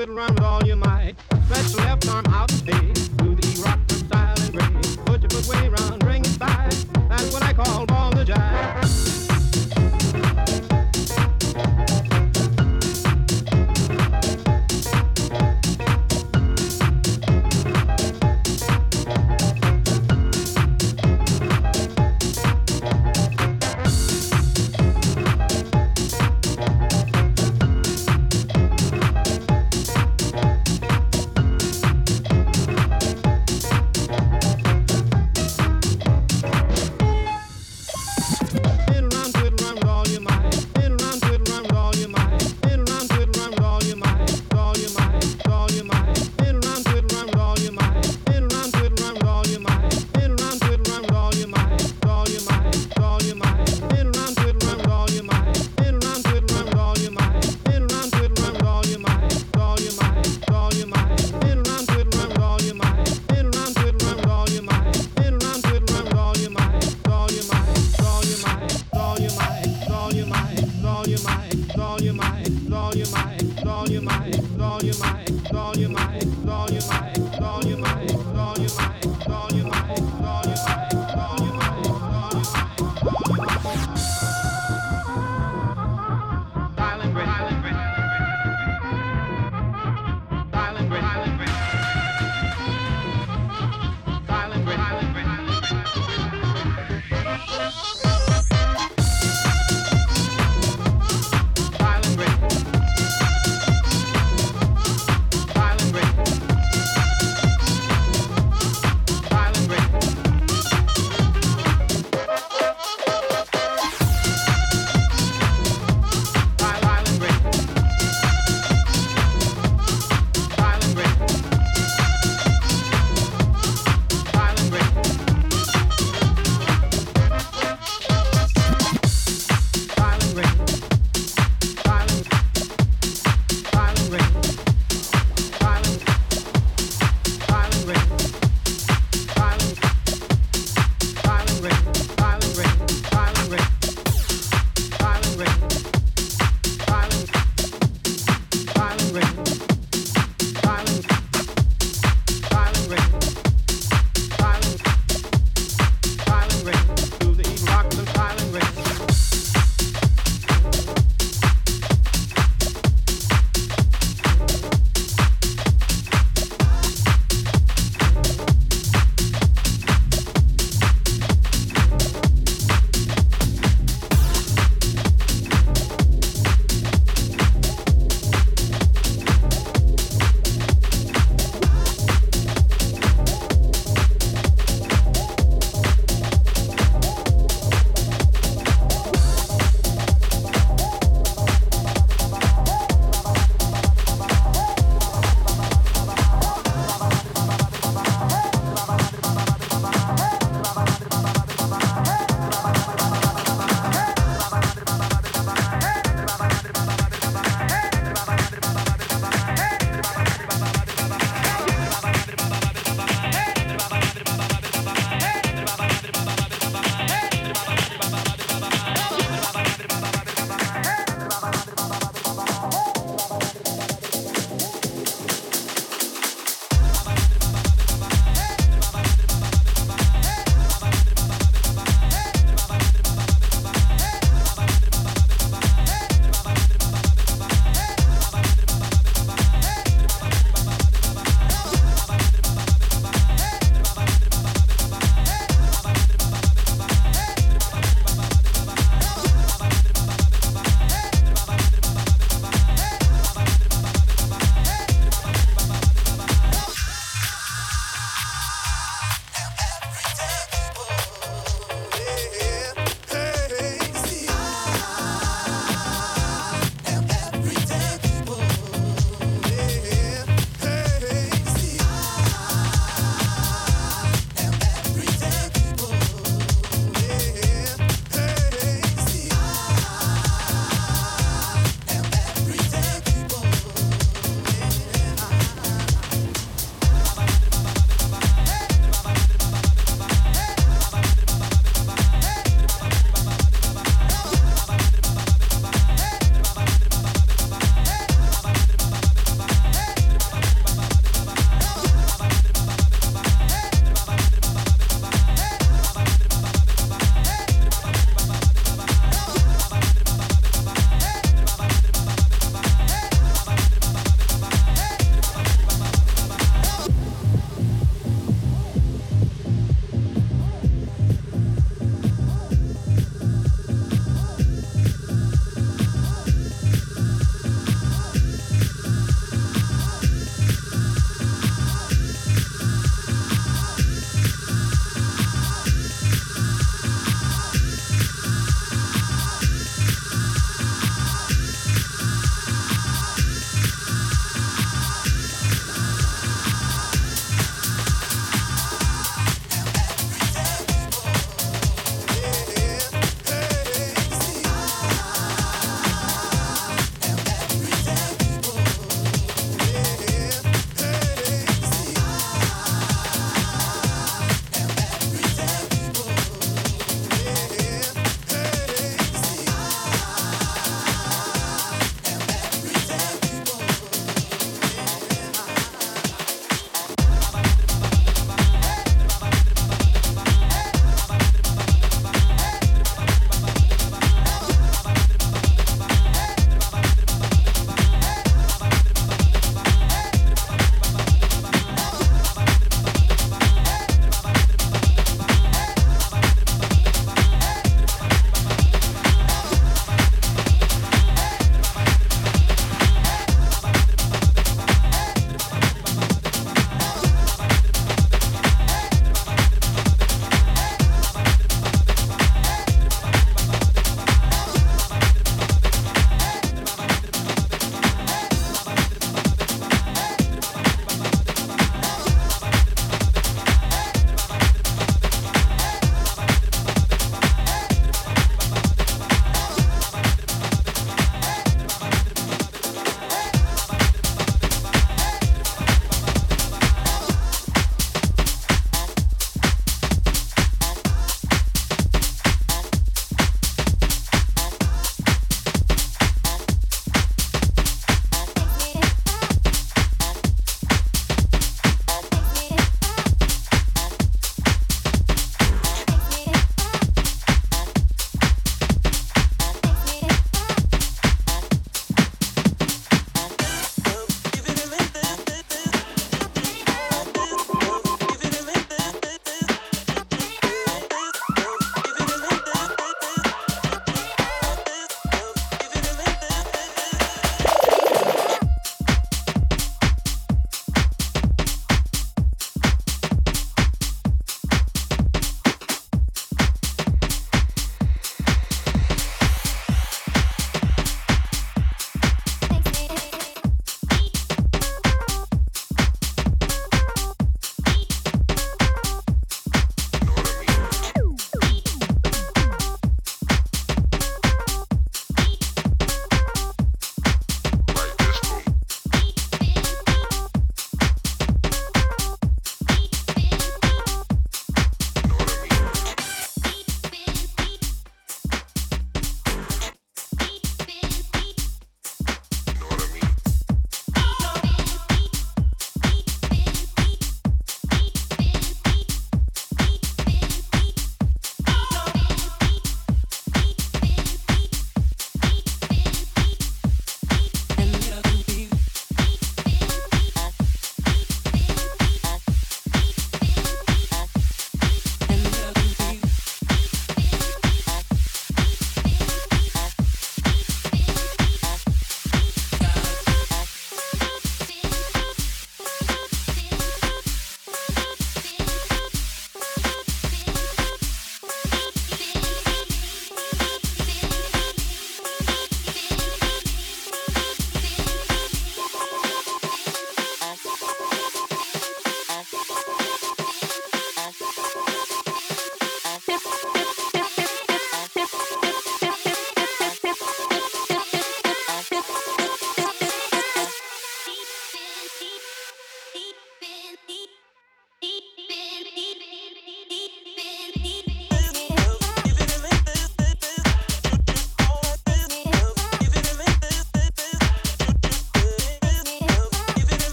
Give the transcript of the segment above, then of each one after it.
it, run with all your might. Stretch your left arm out and stay. Do the E-rock with style and grace. Put your foot way around, bring it back. That's what I call ball the jive.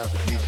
of the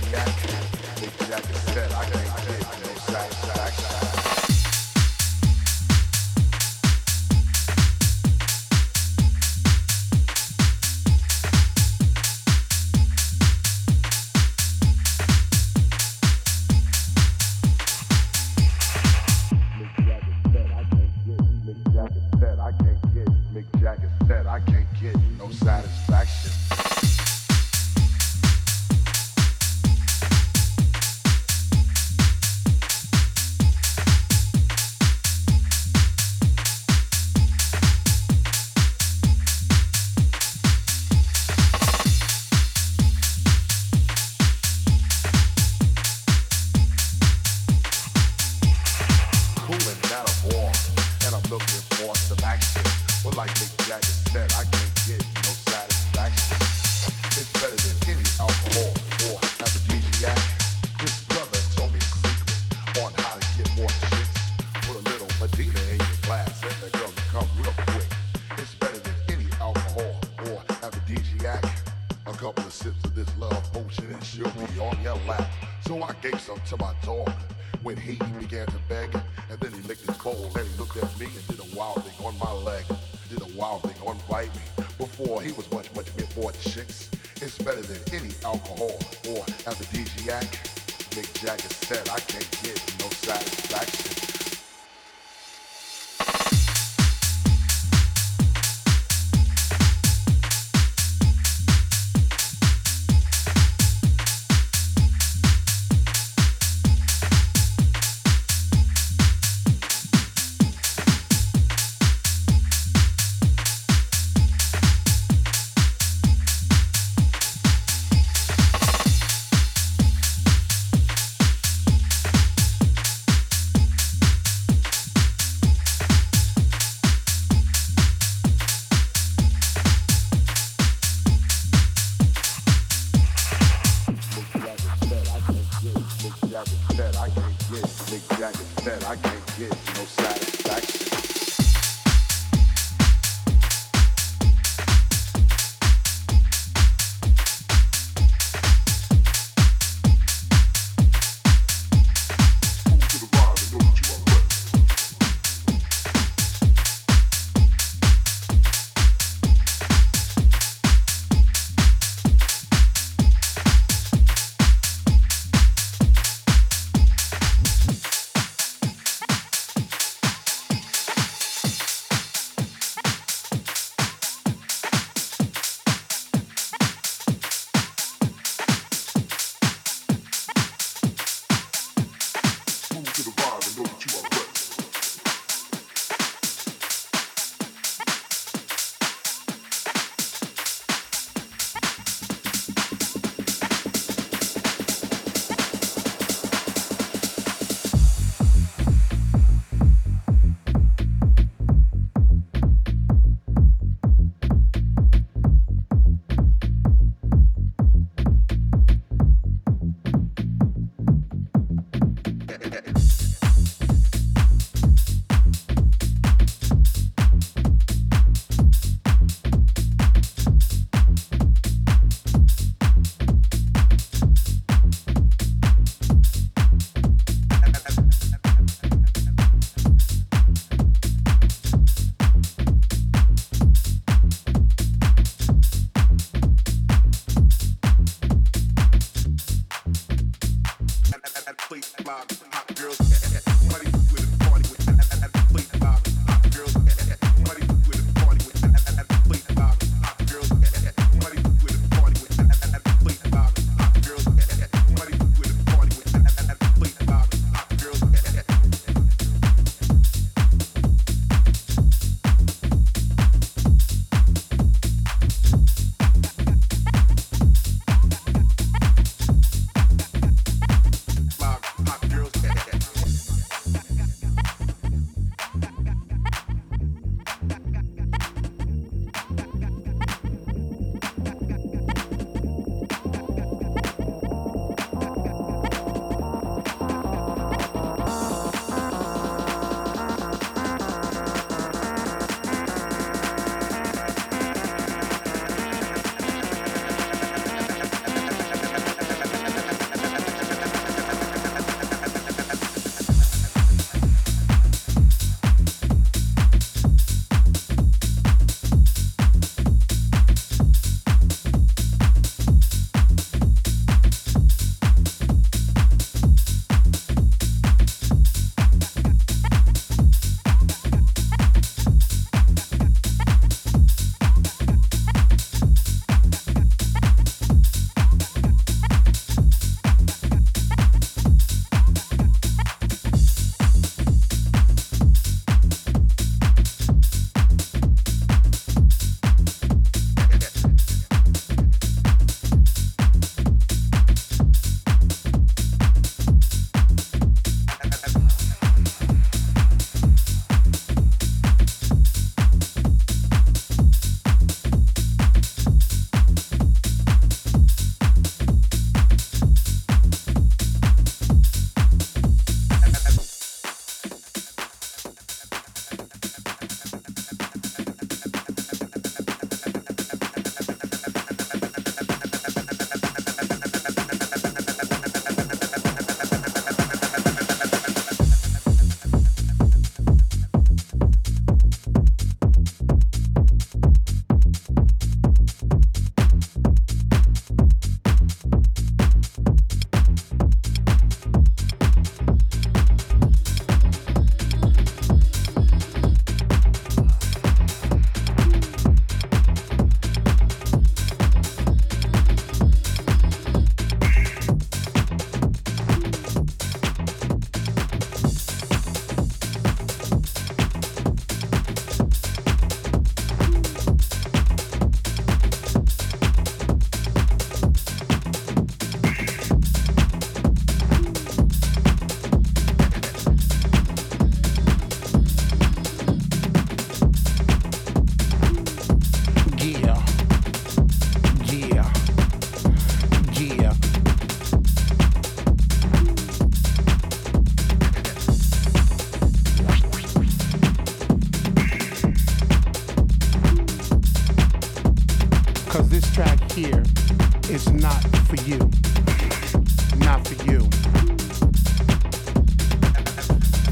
Not for you.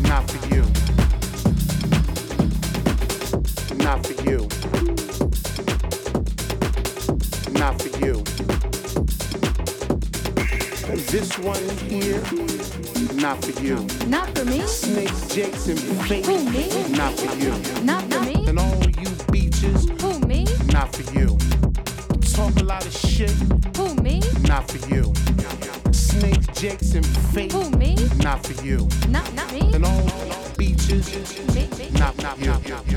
Not for you. Not for you. Not for you. This one here, not for you. Not for me. Snakes, jakes, and plates. Not for you. Not me. And all you beaches. Not for you. Talk a lot of shit. Who me? Not for you jakes and fake. Who, me? Not for you. Not, not me? And all beaches. Me, me. Not, not you. Not, not,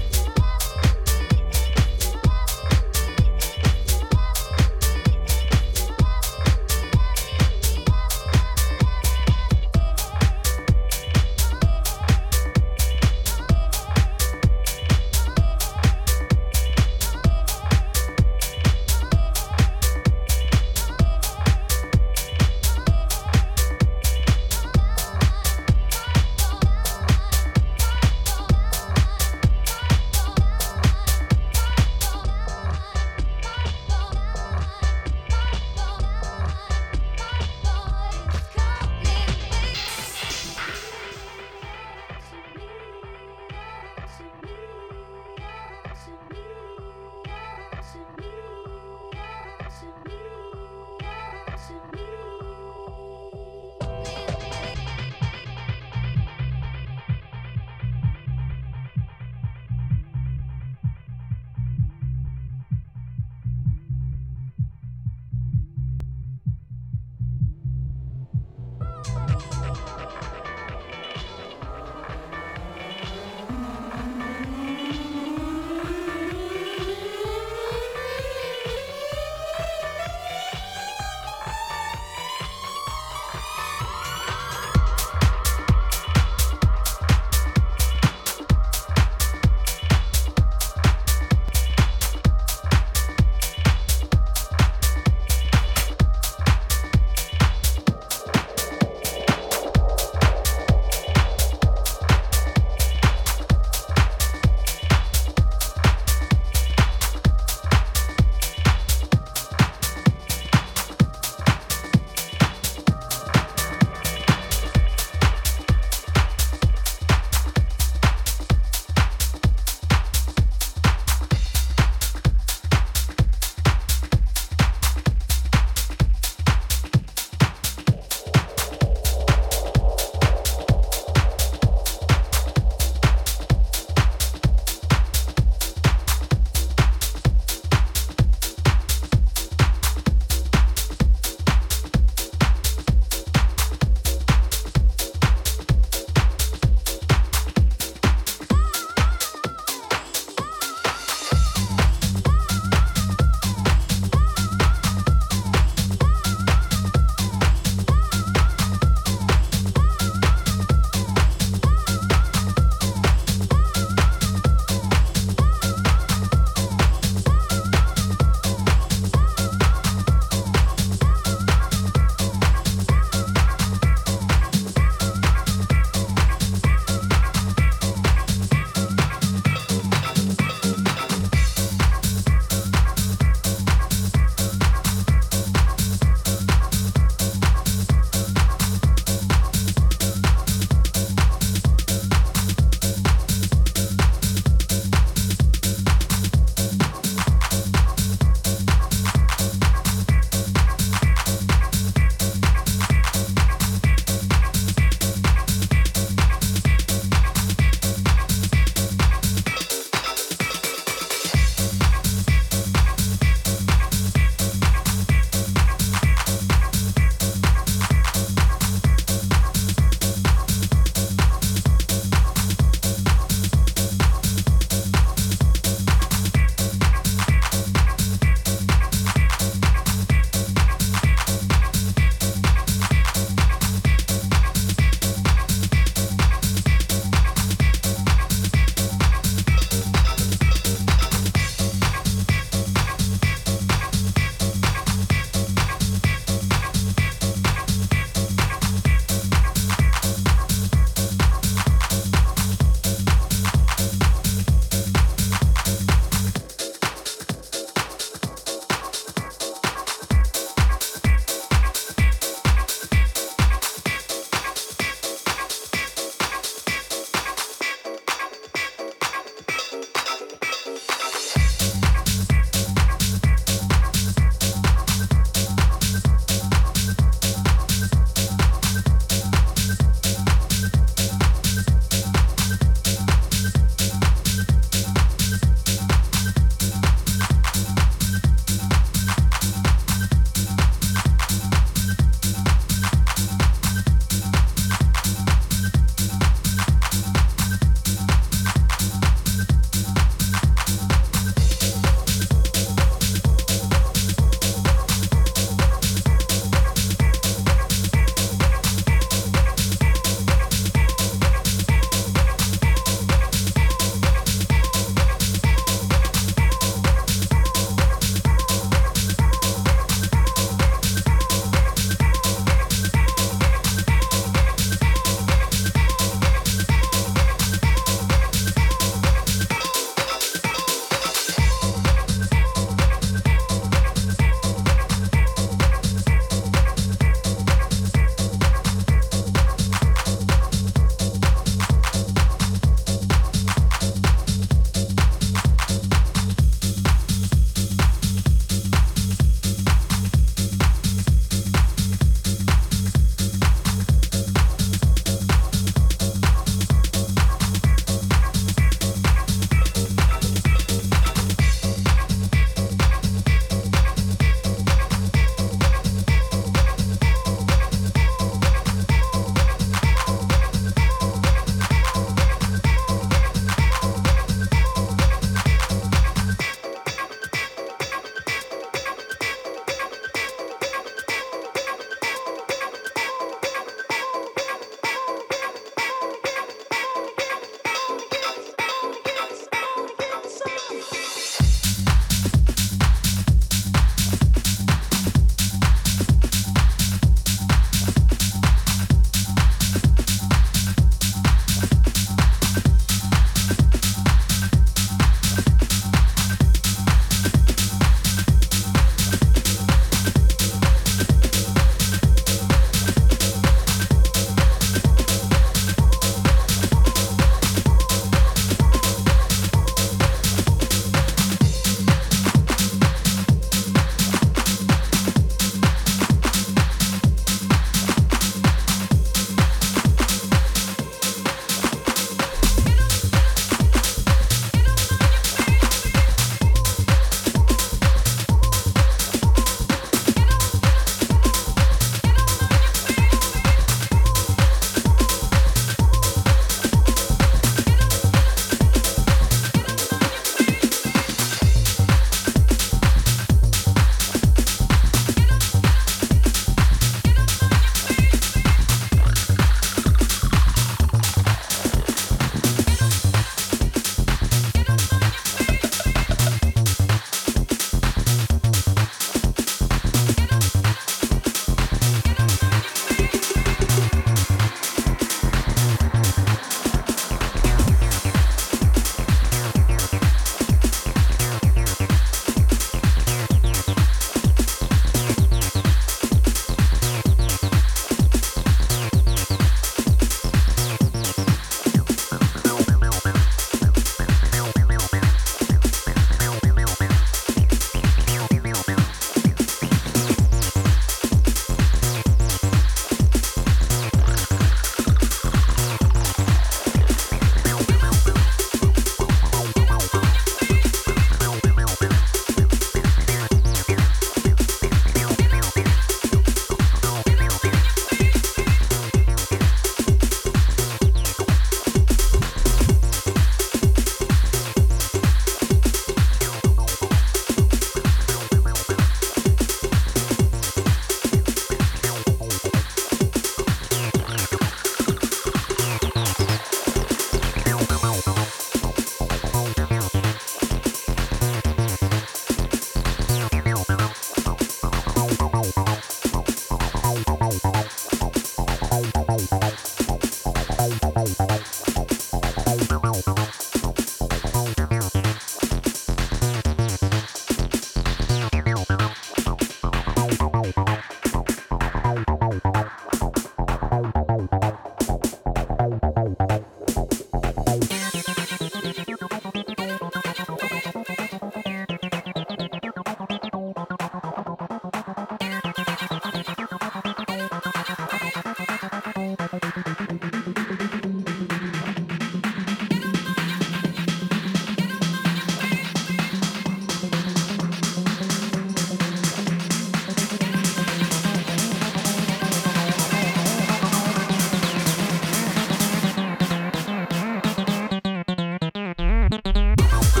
Bye.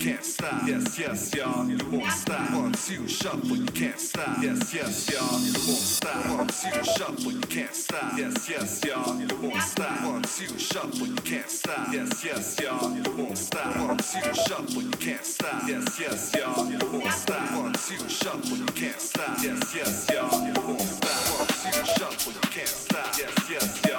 Can't stop. Yes, yes, y'all, you won't stop. One, two, shuffle, you can't stop. Yes, yes, y'all, you won't stop. One, two, shuffle, you can't stop. Yes, yes, y'all, you won't stop. One, two, shuffle, you can't stop. Yes, yes, y'all, you won't stop. One, two, shuffle, you can't stop. Yes, yes, y'all, you won't stop. One, two, shuffle, you can't stop. Yes, yes, y'all, you won't stop. One, two, shuffle, you can't stop. Yes, yes, y'all,